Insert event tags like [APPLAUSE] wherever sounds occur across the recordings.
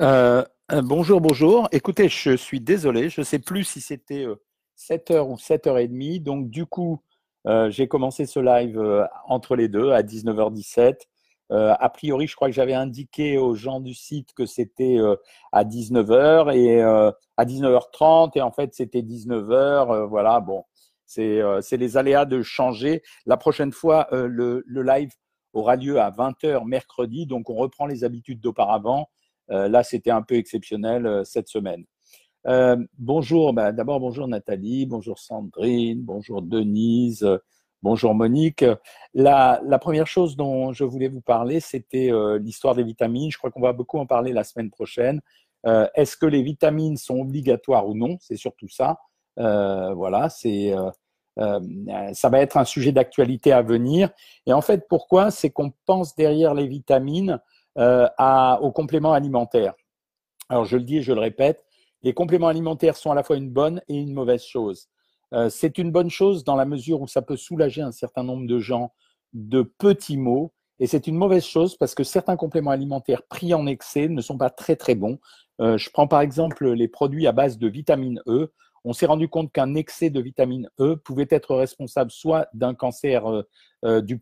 Euh, euh, bonjour, bonjour. Écoutez, je suis désolé, je ne sais plus si c'était 7h euh, ou 7h30. Donc, du coup, j'ai commencé ce live entre les deux à 19h17. a priori, je crois que j'avais indiqué aux gens du site que c'était à 19h et à 19h30 et en fait c'était 19h. voilà, bon, c'est les aléas de changer. La prochaine fois, le, le, live aura lieu à 20h mercredi, donc on reprend les habitudes d'auparavant. Euh, là, c'était un peu exceptionnel euh, cette semaine. Euh, bonjour, bah, d'abord bonjour Nathalie, bonjour Sandrine, bonjour Denise, bonjour Monique. La, première chose dont je voulais vous parler, c'était l'histoire des vitamines. Je crois qu'on va beaucoup en parler la semaine prochaine. Est-ce que les vitamines sont obligatoires ou non? C'est surtout ça. voilà, c'est ça va être un sujet d'actualité à venir. Et en fait, pourquoi? C'est qu'on pense derrière les vitamines à, aux compléments alimentaires. Alors je le dis et je le répète, les compléments alimentaires sont à la fois une bonne et une mauvaise chose. Euh, c'est une bonne chose dans la mesure où ça peut soulager un certain nombre de gens de petits maux, et c'est une mauvaise chose parce que certains compléments alimentaires pris en excès ne sont pas très très bons. Euh, je prends par exemple les produits à base de vitamine E. On s'est rendu compte qu'un excès de vitamine E pouvait être responsable soit d'un cancer du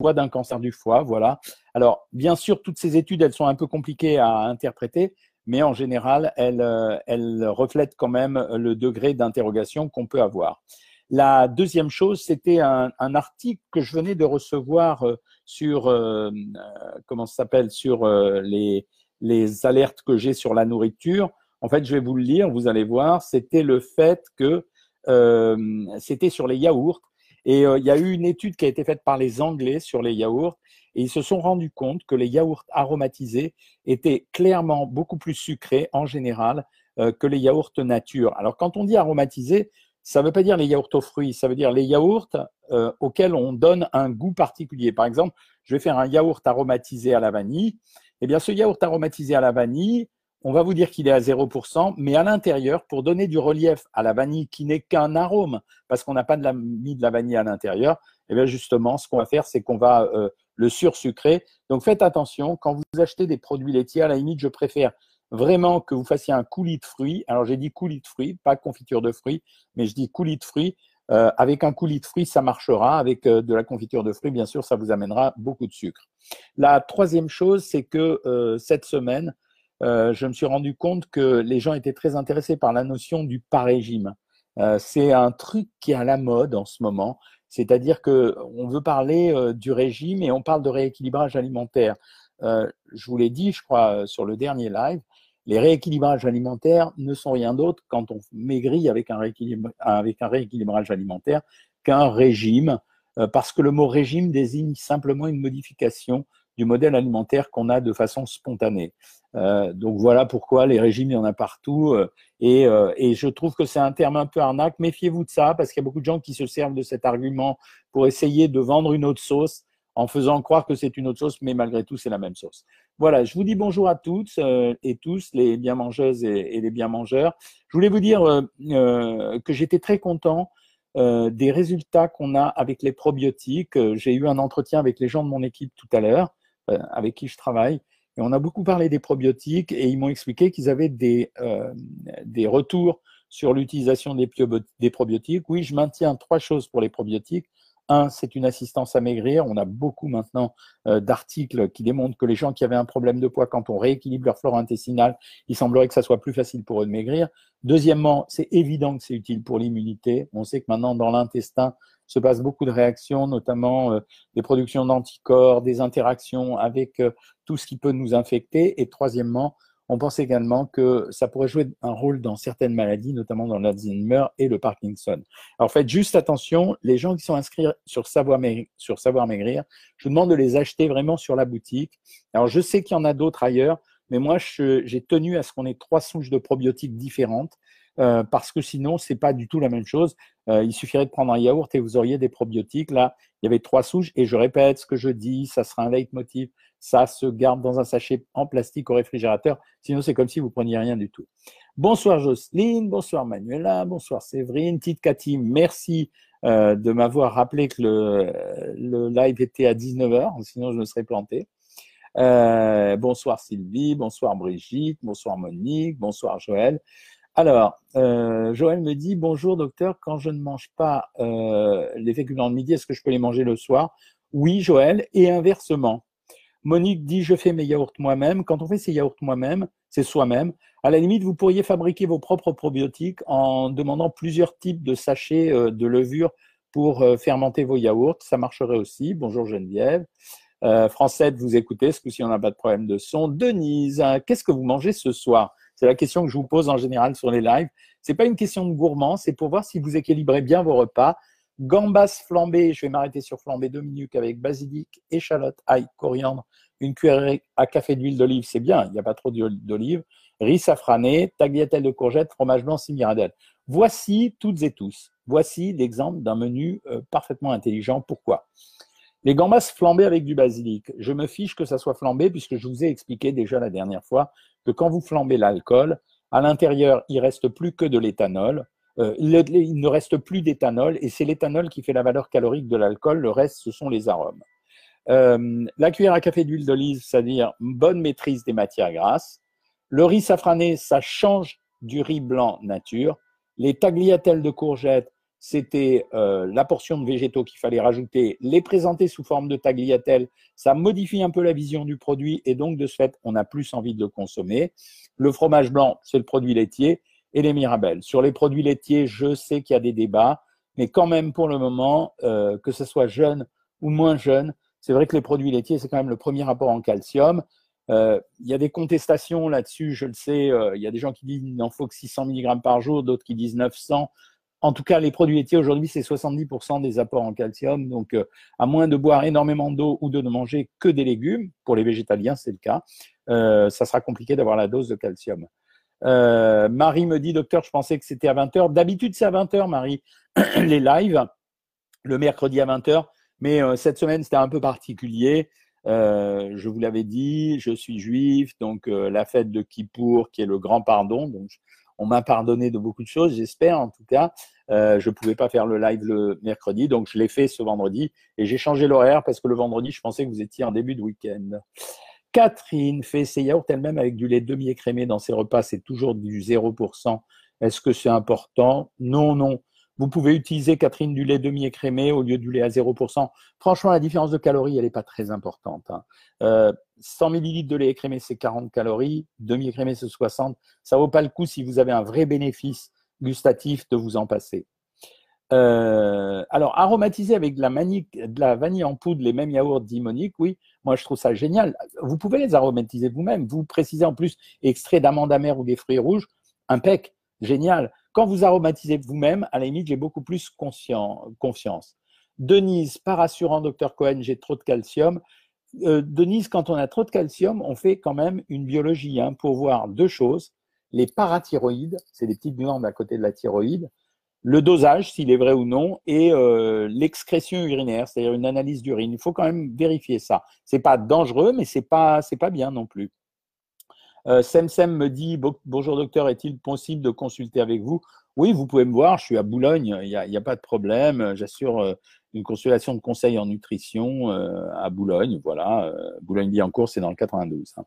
d'un cancer du foie. Voilà. Alors, bien sûr, toutes ces études, elles sont un peu compliquées à interpréter, mais en général, elles, euh, elles reflètent quand même le degré d'interrogation qu'on peut avoir. La deuxième chose, c'était un, article que je venais de recevoir euh, sur euh, comment s'appelle sur les alertes que j'ai sur la nourriture. En fait, je vais vous le lire, vous allez voir. C'était le fait que c'était sur les yaourts et euh, il y a eu une étude qui a été faite par les Anglais sur les yaourts et ils se sont rendus compte que les yaourts aromatisés étaient clairement beaucoup plus sucrés en général euh, que les yaourts nature. Alors quand on dit aromatisés, ça ne veut pas dire les yaourts aux fruits, ça veut dire les yaourts euh, auxquels on donne un goût particulier. Par exemple, je vais faire un yaourt aromatisé à la vanille. Eh bien, ce yaourt aromatisé à la vanille, on va vous dire qu'il est à 0%, mais à l'intérieur, pour donner du relief à la vanille qui n'est qu'un arôme, parce qu'on n'a pas mis de la vanille à l'intérieur, et eh bien justement, ce qu'on va faire, c'est qu'on va euh, le sursucrer. Donc faites attention, quand vous achetez des produits laitiers, à la limite, je préfère vraiment que vous fassiez un coulis de fruits. Alors j'ai dit coulis de fruits, pas confiture de fruits, mais je dis coulis de fruits. Euh, avec un coulis de fruits, ça marchera. Avec euh, de la confiture de fruits, bien sûr, ça vous amènera beaucoup de sucre. La troisième chose, c'est que cette semaine, euh, je me suis rendu compte que les gens étaient très intéressés par la notion du pas-régime. Euh, c'est un truc qui est à la mode en ce moment, c'est-à-dire que on veut parler euh, du régime et on parle de rééquilibrage alimentaire. je vous l'ai dit, je crois, sur le dernier live, les rééquilibrages alimentaires ne sont rien d'autre quand on maigrit avec un, avec un rééquilibrage alimentaire qu'un régime, parce que le mot régime désigne simplement une modification du modèle alimentaire qu'on a de façon spontanée. Euh, donc voilà pourquoi les régimes, il y en a partout. Euh, et, euh, et, je trouve que c'est un terme un peu arnaque. Méfiez-vous de ça, parce qu'il y a beaucoup de gens qui se servent de cet argument pour essayer de vendre une autre sauce en faisant croire que c'est une autre sauce, mais malgré tout, c'est la même sauce. Voilà, je vous dis bonjour à toutes et tous, les bien mangeuses et, les bien mangeurs. Je voulais vous dire que j'étais très content des résultats qu'on a avec les probiotiques. J'ai eu un entretien avec les gens de mon équipe tout à l'heure euh, avec qui je travaille. Et on a beaucoup parlé des probiotiques et ils m'ont expliqué qu'ils avaient des, euh, des retours sur l'utilisation des, des, probiotiques. Oui, je maintiens trois choses pour les probiotiques. Un, c'est une assistance à maigrir. On a beaucoup maintenant euh, d'articles qui démontrent que les gens qui avaient un problème de poids, quand on rééquilibre leur flore intestinale, il semblerait que ça soit plus facile pour eux de maigrir. Deuxièmement, c'est évident que c'est utile pour l'immunité. On sait que maintenant, dans l'intestin, se passe beaucoup de réactions, notamment euh, des productions d'anticorps, des interactions avec euh, tout ce qui peut nous infecter. Et troisièmement, on pense également que ça pourrait jouer un rôle dans certaines maladies, notamment dans l'Alzheimer et le Parkinson. Alors faites juste attention, les gens qui sont inscrits sur Savoir Maigrir, sur Savoir Maigrir je vous demande de les acheter vraiment sur la boutique. Alors je sais qu'il y en a d'autres ailleurs, mais moi j'ai tenu à ce qu'on ait trois souches de probiotiques différentes. Euh, parce que sinon, c'est pas du tout la même chose. Euh, il suffirait de prendre un yaourt et vous auriez des probiotiques. Là, il y avait trois souches et je répète ce que je dis, ça sera un leitmotiv. Ça se garde dans un sachet en plastique au réfrigérateur. Sinon, c'est comme si vous preniez rien du tout. Bonsoir Jocelyne, bonsoir Manuela, bonsoir Séverine, petite Cathy, merci euh, de m'avoir rappelé que le, live était à 19h, sinon je me serais planté. bonsoir Sylvie, bonsoir Brigitte, bonsoir Monique, bonsoir Joël. Alors, Joël me dit bonjour docteur, quand je ne mange pas les féculents de midi, est-ce que je peux les manger le soir? Oui, Joël, et inversement. Monique dit je fais mes yaourts moi-même. Quand on fait ses yaourts moi-même, c'est soi-même. À la limite, vous pourriez fabriquer vos propres probiotiques en demandant plusieurs types de sachets euh, de levure pour euh, fermenter vos yaourts. Ça marcherait aussi. Bonjour Geneviève. Euh, Francette, vous écoutez, ce coup-ci on n'a pas de problème de son. Denise, hein, qu'est-ce que vous mangez ce soir? C'est la question que je vous pose en général sur les lives. C'est pas une question de gourmand, c'est pour voir si vous équilibrez bien vos repas. Gambas flambées, je vais m'arrêter sur flambée deux minutes avec basilic, échalote, ail, coriandre, une cuillerée à café d'huile d'olive, c'est bien, il n'y a pas trop d'olive, riz safrané, tagliatelle de courgettes, fromage blanc, simiradelle. Voici toutes et tous, voici l'exemple d'un menu euh, parfaitement intelligent. Pourquoi? Les gambas flambées avec du basilic. Je me fiche que ça soit flambé puisque je vous ai expliqué déjà la dernière fois que quand vous flambez l'alcool, à l'intérieur, il reste plus que de l'éthanol. Euh, il, ne reste plus d'éthanol et c'est l'éthanol qui fait la valeur calorique de l'alcool. Le reste, ce sont les arômes. Euh, la cuillère à café d'huile d'olive, c'est-à-dire bonne maîtrise des matières grasses. Le riz safrané, ça change du riz blanc nature. Les tagliatelles de courgettes, c'était euh, la portion de végétaux qu'il fallait rajouter. Les présenter sous forme de tagliatelles, ça modifie un peu la vision du produit et donc de ce fait, on a plus envie de le consommer. Le fromage blanc, c'est le produit laitier et les Mirabelles. Sur les produits laitiers, je sais qu'il y a des débats, mais quand même pour le moment, euh, que ce soit jeune ou moins jeune, c'est vrai que les produits laitiers, c'est quand même le premier rapport en calcium. Euh, il y a des contestations là-dessus, je le sais. Il y a des gens qui disent qu'il n'en faut que 600 mg par jour, d'autres qui disent 900. En tout cas, les produits laitiers aujourd'hui, c'est 70% des apports en calcium. Donc, à moins de boire énormément d'eau ou de ne manger que des légumes, pour les végétaliens, c'est le cas, ça sera compliqué d'avoir la dose de calcium. Euh, Marie me dit, docteur, je pensais que c'était à 20h. D'habitude, c'est à 20h, Marie, [CLEARS THROAT] les lives, le mercredi à 20h. Mais euh, cette semaine, c'était un peu particulier. Euh, je vous l'avais dit, je suis juif, donc la fête de Kippour, qui est le grand pardon. On m'a pardonné de beaucoup de choses, j'espère en tout cas. je ne pouvais pas faire le live le mercredi, donc je l'ai fait ce vendredi. Et j'ai changé l'horaire parce que le vendredi, je pensais que vous étiez en début de week-end. Catherine fait ses yaourts elle-même avec du lait demi-écrémé dans ses repas, c'est toujours du 0%. Est-ce que c'est important? Non, non. Vous pouvez utiliser, Catherine, du lait demi-écrémé au lieu du lait à 0%. Franchement, la différence de calories, elle n'est pas très importante. 100 hein. euh, ml de lait écrémé, c'est 40 calories. Demi-écrémé, c'est 60. Ça ne vaut pas le coup si vous avez un vrai bénéfice gustatif de vous en passer. Euh, alors, aromatiser avec de la, de la, vanille en poudre les mêmes yaourts d'Imonique, oui, moi je trouve ça génial. Vous pouvez les aromatiser vous-même. Vous précisez en plus extrait d'amande amère ou des fruits rouges, impec, génial. Quand vous aromatisez vous-même, à la limite, j'ai beaucoup plus confiance. Denise, pas rassurant, docteur Cohen, j'ai trop de calcium. Euh, Denise, quand on a trop de calcium, on fait quand même une biologie hein, pour voir deux choses. Les parathyroïdes, c'est des petites glandes à côté de la thyroïde, le dosage, s'il est vrai ou non, et euh, l'excrétion urinaire, c'est-à-dire une analyse d'urine. Il faut quand même vérifier ça. C'est pas dangereux, mais c'est pas pas bien non plus. Euh, Semsem me dit bonjour docteur, est-il possible de consulter avec vous? Oui, vous pouvez me voir. Je suis à Boulogne, il n'y a, pas de problème. J'assure euh, une consultation de conseil en nutrition euh, à Boulogne. Voilà, euh, Boulogne-Billancourt, c'est dans le 92. Hein.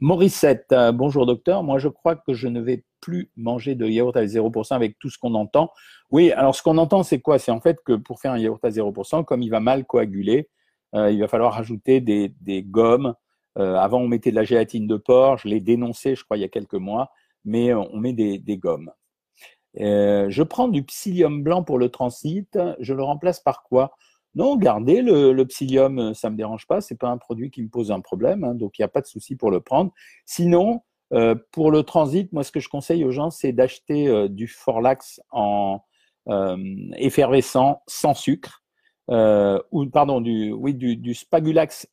Morissette, bonjour docteur. Moi, je crois que je ne vais plus manger de yaourt à 0% avec tout ce qu'on entend. Oui, alors ce qu'on entend, c'est quoi? C'est en fait que pour faire un yaourt à 0%, comme il va mal coaguler, il va falloir rajouter des, des gommes. Avant, on mettait de la gélatine de porc. Je l'ai dénoncé, je crois, il y a quelques mois. Mais on met des, gommes. Euh, je prends du psyllium blanc pour le transit. Je le remplace par quoi? Non, gardez le, psyllium, ça ne me dérange pas. Ce n'est pas un produit qui me pose un problème, hein, donc il n'y a pas de souci pour le prendre. Sinon, euh, pour le transit, moi, ce que je conseille aux gens, c'est d'acheter euh, du Forlax en effervescent sans sucre. Ou pardon, du, oui, du, du Spagulax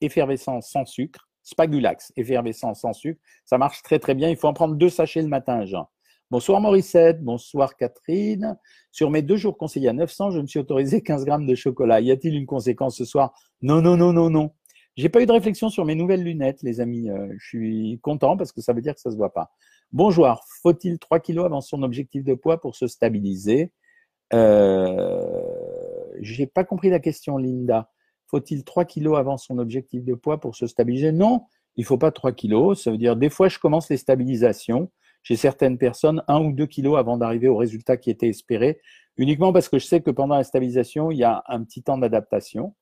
effervescent sans sucre. Spagulax effervescent sans sucre, ça marche très très bien. Il faut en prendre deux sachets le matin, Jean. Bonsoir Morissette, bonsoir Catherine. Sur mes deux jours conseillés à 900, je me suis autorisé [LAUGHS] 15 grammes de chocolat. Y a-t-il une conséquence ce soir? Non, non, non, non, non. J'ai pas eu de réflexion sur mes nouvelles lunettes, les amis. Euh, je suis content parce que ça veut dire que ça se voit pas. Bonjour. Faut-il 3 kilos avant son objectif de poids pour se stabiliser? Euh, J'ai pas compris la question, Linda. Faut-il 3 kilos avant son objectif de poids pour se stabiliser? Non, il faut pas 3 kilos. Ça veut dire, des fois, je commence les stabilisations. Chez certaines personnes, 1 ou 2 kilos avant d'arriver au résultat qui était espéré, uniquement parce que je sais que pendant la stabilisation, il y a un petit temps d'adaptation.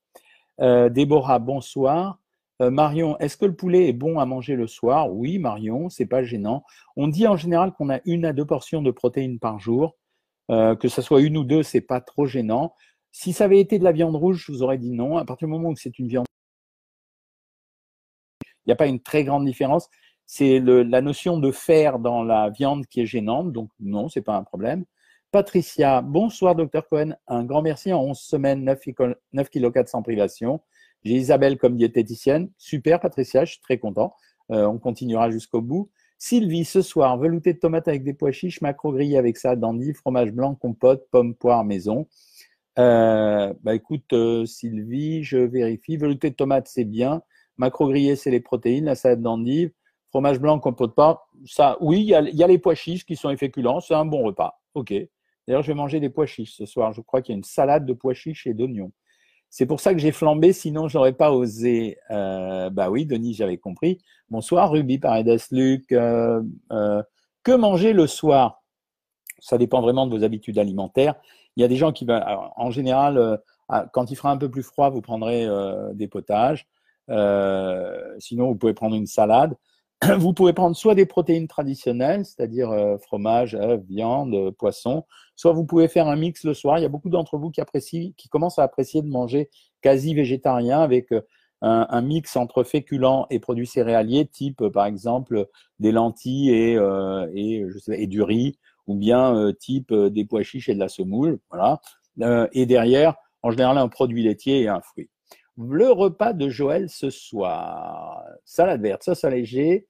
Euh, Déborah, bonsoir. Euh, Marion, est-ce que le poulet est bon à manger le soir? Oui, Marion, c'est pas gênant. On dit en général qu'on a une à deux portions de protéines par jour. Euh, que ce soit une ou deux, c'est pas trop gênant. Si ça avait été de la viande rouge, je vous aurais dit non. À partir du moment où c'est une viande, il n'y a pas une très grande différence. C'est la notion de fer dans la viande qui est gênante. Donc non, c'est pas un problème. Patricia, bonsoir docteur Cohen. Un grand merci en 11 semaines, 9, 9 kg 4 sans privation. J'ai Isabelle comme diététicienne. Super, Patricia, je suis très content. Euh, on continuera jusqu'au bout. Sylvie, ce soir, velouté de tomates avec des pois chiches, macro grillé avec ça, dandy, fromage blanc, compote, pomme, poire, maison. Euh, bah écoute, euh, Sylvie, je vérifie. Velouté de tomates, c'est bien. Macro grillé, c'est les protéines. La salade d'endive. Fromage blanc, compote, pas. Ça, oui, il y, a, les pois chiches qui sont féculents. C'est un bon repas. OK. D'ailleurs, je vais manger des pois chiches ce soir. Je crois qu'il y a une salade de pois chiches et d'oignons. C'est pour ça que j'ai flambé, sinon je n'aurais pas osé. Euh, bah oui, Denis, j'avais compris. Bonsoir, Ruby, Paredes, Luc. Euh, euh, que manger le soir? Ça dépend vraiment de vos habitudes alimentaires. Il y a des gens qui en général, quand il fera un peu plus froid, vous prendrez des potages. sinon, vous pouvez prendre une salade. [CLEARS THROAT] Vous pouvez prendre soit des protéines traditionnelles, c'est-à-dire fromage, œufs, viande, poisson, soit vous pouvez faire un mix le soir. Il y a beaucoup d'entre vous qui apprécient, qui commencent à apprécier de manger quasi végétarien avec un, mix entre féculents et produits céréaliers, type par exemple des lentilles et du riz, ou bien type des pois chiches et de la semoule. Voilà. et derrière, en général, un produit laitier et un fruit. Le repas de Joël ce soir. Salade verte, sauce allégée,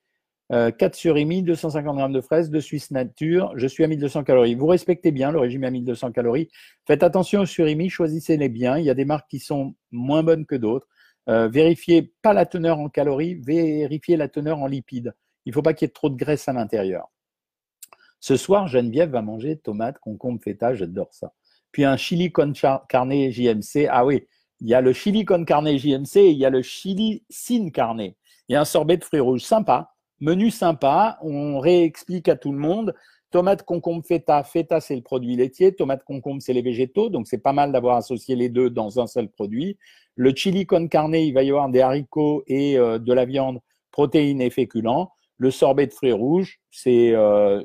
4 euh, surimi, 250 grammes de fraises, de Suisse nature. Je suis à 1200 calories. Vous respectez bien le régime à 1200 calories. Faites attention aux surimi, choisissez-les bien. Il y a des marques qui sont moins bonnes que d'autres. Euh, vérifiez pas la teneur en calories, vérifiez la teneur en lipides. Il ne faut pas qu'il y ait trop de graisse à l'intérieur. Ce soir, Geneviève va manger tomates, concombre, feta, j'adore ça. Puis un chili con carne JMC. Ah oui, il y a le chili con carne JMC et il y a le chili sin carne. Il y a un sorbet de fruits rouges sympa. Menu sympa, on réexplique à tout le monde. Tomate, concombre, feta. Feta, c'est le produit laitier. Tomate, concombre, c'est les végétaux. Donc, c'est pas mal d'avoir associé les deux dans un seul produit. Le chili con carne, il va y avoir des haricots et euh, de la viande, protéines et féculents. Le sorbet de fruits rouges, c'est euh,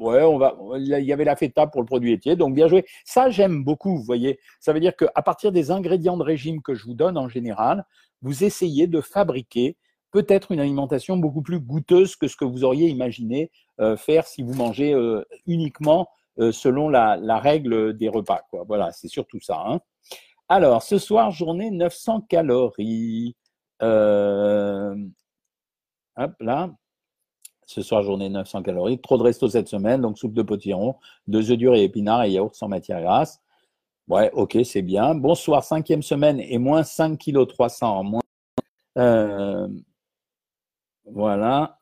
ouais, on va. Il y avait la feta pour le produit laitier, donc bien joué. Ça, j'aime beaucoup. Vous voyez, ça veut dire qu'à partir des ingrédients de régime que je vous donne en général, vous essayez de fabriquer peut-être une alimentation beaucoup plus goûteuse que ce que vous auriez imaginé euh, faire si vous mangez euh, uniquement euh, selon la, règle des repas. Voilà, c'est surtout ça. Hein. Alors, ce soir, journée 900 calories. hop là. Ce soir, journée 900 calories. Trop de resto cette semaine, donc soupe de potiron, deux œufs durs et épinards et yaourt sans matière grasse. Ouais, ok, c'est bien. Bonsoir, cinquième semaine et moins 5 kg 300 en moins. Voilà.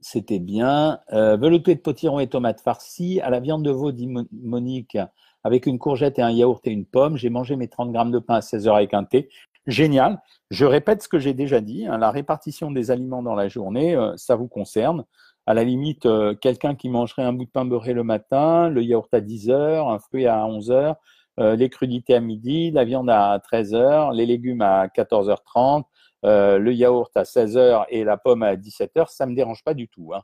C'était bien. Euh, velouté de potiron et tomates farcies. À la viande de veau, dit Monique, avec une courgette et un yaourt et une pomme. J'ai mangé mes 30 grammes de pain à 16 heures avec un thé. Génial. Je répète ce que j'ai déjà dit. Hein, la répartition des aliments dans la journée, euh, ça vous concerne. À la limite, euh, quelqu'un qui mangerait un bout de pain beurré le matin, le yaourt à 10 heures, un fruit à 11 heures, les crudités à midi, la viande à 13 heures, les légumes à 14h30, euh, le yaourt à 16 heures et la pomme à 17 heures, ça me dérange pas du tout. Hein.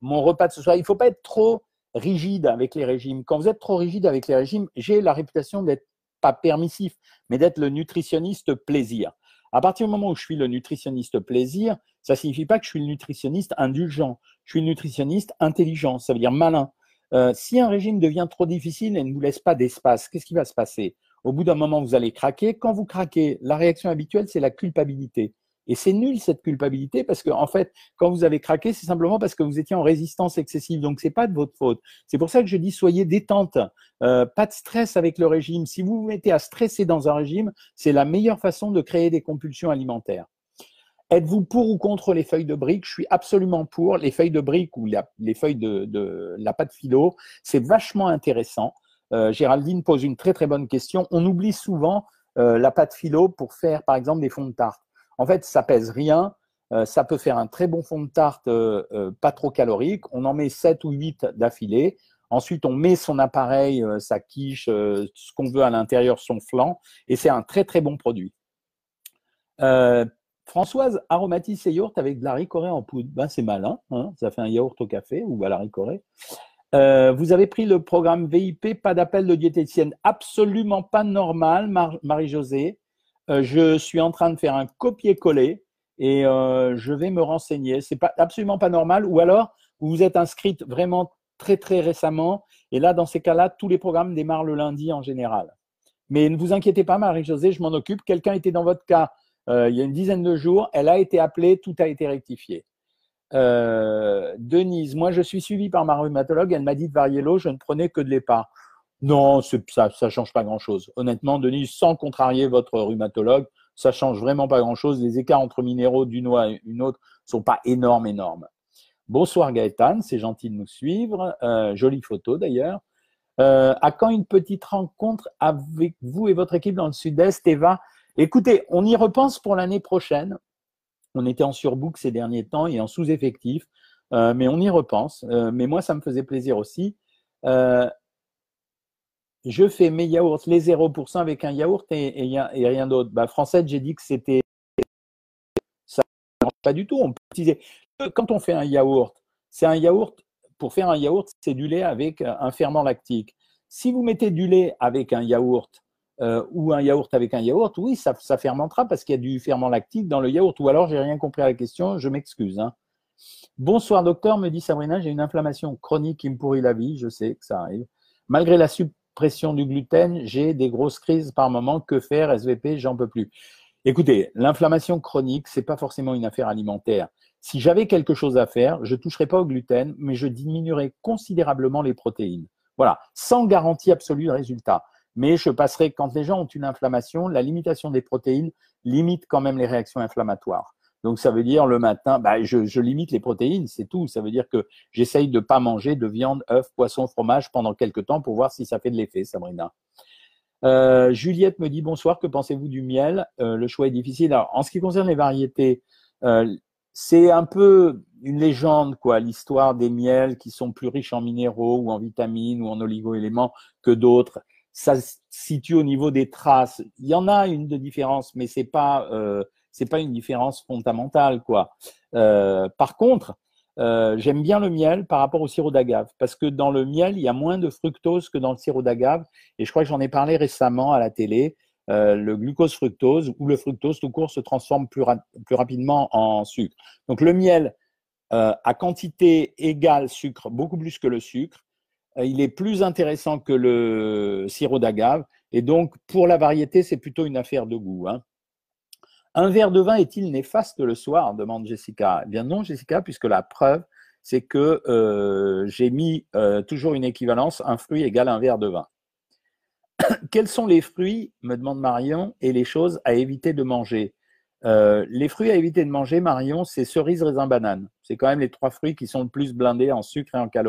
Mon repas de ce soir, il faut pas être trop rigide avec les régimes. Quand vous êtes trop rigide avec les régimes, j'ai la réputation d'être pas permissif, mais d'être le nutritionniste plaisir. À partir du moment où je suis le nutritionniste plaisir, ça signifie pas que je suis le nutritionniste indulgent. Je suis le nutritionniste intelligent, ça veut dire malin. Euh, si un régime devient trop difficile et ne vous laisse pas d'espace, qu'est-ce qui va se passer? Au bout d'un moment, vous allez craquer. Quand vous craquez, la réaction habituelle, c'est la culpabilité. Et c'est nul cette culpabilité parce que en fait, quand vous avez craqué, c'est simplement parce que vous étiez en résistance excessive. Donc c'est pas de votre faute. C'est pour ça que je dis soyez détente, euh, pas de stress avec le régime. Si vous vous mettez à stresser dans un régime, c'est la meilleure façon de créer des compulsions alimentaires. Êtes-vous pour ou contre les feuilles de briques? Je suis absolument pour. Les feuilles de briques ou les feuilles de, la pâte philo, c'est vachement intéressant. Euh, Géraldine pose une très très bonne question. On oublie souvent la pâte philo pour faire, par exemple, des fonds de tarte. En fait, ça pèse rien. ça peut faire un très bon fond de tarte pas trop calorique. On en met 7 ou 8 d'affilée. Ensuite, on met son appareil, sa quiche, ce qu'on veut à l'intérieur, son flanc, et c'est un très très bon produit. Françoise aromatise ses yaourts avec de la ricorée en poudre. Ben, c'est malin, hein ça fait un yaourt au café ou à la ricorée. Euh, vous avez pris le programme VIP, pas d'appel de diététicienne. Absolument pas normal, Marie-Josée. Euh, je suis en train de faire un copier-coller et euh, je vais me renseigner. C'est absolument pas normal. Ou alors, vous vous êtes inscrite vraiment très très récemment. Et là, dans ces cas-là, tous les programmes démarrent le lundi en général. Mais ne vous inquiétez pas, Marie-Josée, je m'en occupe. Quelqu'un était dans votre cas euh, il y a une dizaine de jours. Elle a été appelée, tout a été rectifié. Denise, moi je suis suivi par ma rhumatologue, elle m'a dit de varier l'eau, je ne prenais que de l'épargne. Non, ça ne change pas grand-chose. Honnêtement, Denise, sans contrarier votre rhumatologue, ça change vraiment pas grand-chose. Les écarts entre minéraux d'une eau à une autre sont pas énormes, énormes. Bonsoir Gaëtan, c'est gentil de nous suivre. Euh, jolie photo d'ailleurs. à quand une petite rencontre avec vous et votre équipe dans le sud-est, Eva? Écoutez, on y repense pour l'année prochaine. On était en surbook ces derniers temps et en sous-effectif, euh, mais on y repense. Euh, mais moi, ça me faisait plaisir aussi. Je fais mes yaourts, les 0% avec un yaourt et, rien d'autre. Bah, français, j'ai dit que c'était ça pas du tout. On peut Quand on fait un yaourt, c'est un yaourt. Pour faire un yaourt, c'est du lait avec un ferment lactique. Si vous mettez du lait avec un yaourt euh, ou un yaourt avec un yaourt, oui, ça, fermentera parce qu'il y a du ferment lactique dans le yaourt. Ou alors, j'ai rien compris à la question, je m'excuse. Hein. Bonsoir docteur, me dit Sabrina, j'ai une inflammation chronique qui me pourrit la vie, je sais que ça arrive. Malgré la suppression du gluten, j'ai des grosses crises par moment. Que faire SVP, j'en peux plus. Écoutez, l'inflammation chronique, c'est pas forcément une affaire alimentaire. Si j'avais quelque chose à faire, je toucherais pas au gluten, mais je diminuerais considérablement les protéines. Voilà, sans garantie absolue de résultat mais je passerai, quand les gens ont une inflammation, la limitation des protéines limite quand même les réactions inflammatoires. Donc ça veut dire le matin, bah, je, limite les protéines, c'est tout. Ça veut dire que j'essaye de pas manger de viande, œufs, poisson, fromage pendant quelques temps pour voir si ça fait de l'effet, Sabrina. Euh, Juliette me dit bonsoir, que pensez-vous du miel? Euh, Le choix est difficile. Alors, en ce qui concerne les variétés, euh, c'est un peu une légende, quoi, l'histoire des miels qui sont plus riches en minéraux ou en vitamines ou en oligo-éléments que d'autres ça se situe au niveau des traces. Il y en a une de différence, mais c'est pas euh, c'est pas une différence fondamentale quoi. Euh, par contre, euh, j'aime bien le miel par rapport au sirop d'agave parce que dans le miel il y a moins de fructose que dans le sirop d'agave et je crois que j'en ai parlé récemment à la télé. le glucose fructose ou le fructose tout court se transforme plus, rapidement en sucre. Donc le miel à quantité égale sucre, beaucoup plus que le sucre, euh, il est plus intéressant que le sirop d'agave. Et donc, pour la variété, c'est plutôt une affaire de goût. Hein. Un verre de vin est-il néfaste le soir? demande Jessica. Eh bien non, Jessica, puisque la preuve, c'est que euh, j'ai mis euh, toujours une équivalence, un fruit égale un verre de vin. [COUGHS] Quels sont les fruits, me demande Marion, et les choses à éviter de manger? Les fruits à éviter de manger, Marion, c'est cerise, raisin, banane. C'est quand même les trois fruits qui sont le plus blindés en sucre et en calories.